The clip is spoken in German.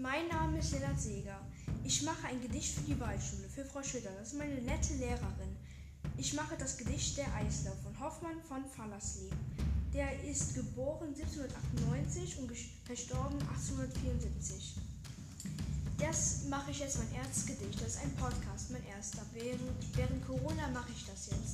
Mein Name ist Lennart Seeger. Ich mache ein Gedicht für die Waldschule, für Frau Schütter. Das ist meine nette Lehrerin. Ich mache das Gedicht Der Eisler von Hoffmann von Fallersleben. Der ist geboren 1798 und verstorben 1874. Das mache ich jetzt mein erstes Gedicht. Das ist ein Podcast, mein erster. Während, während Corona mache ich das jetzt.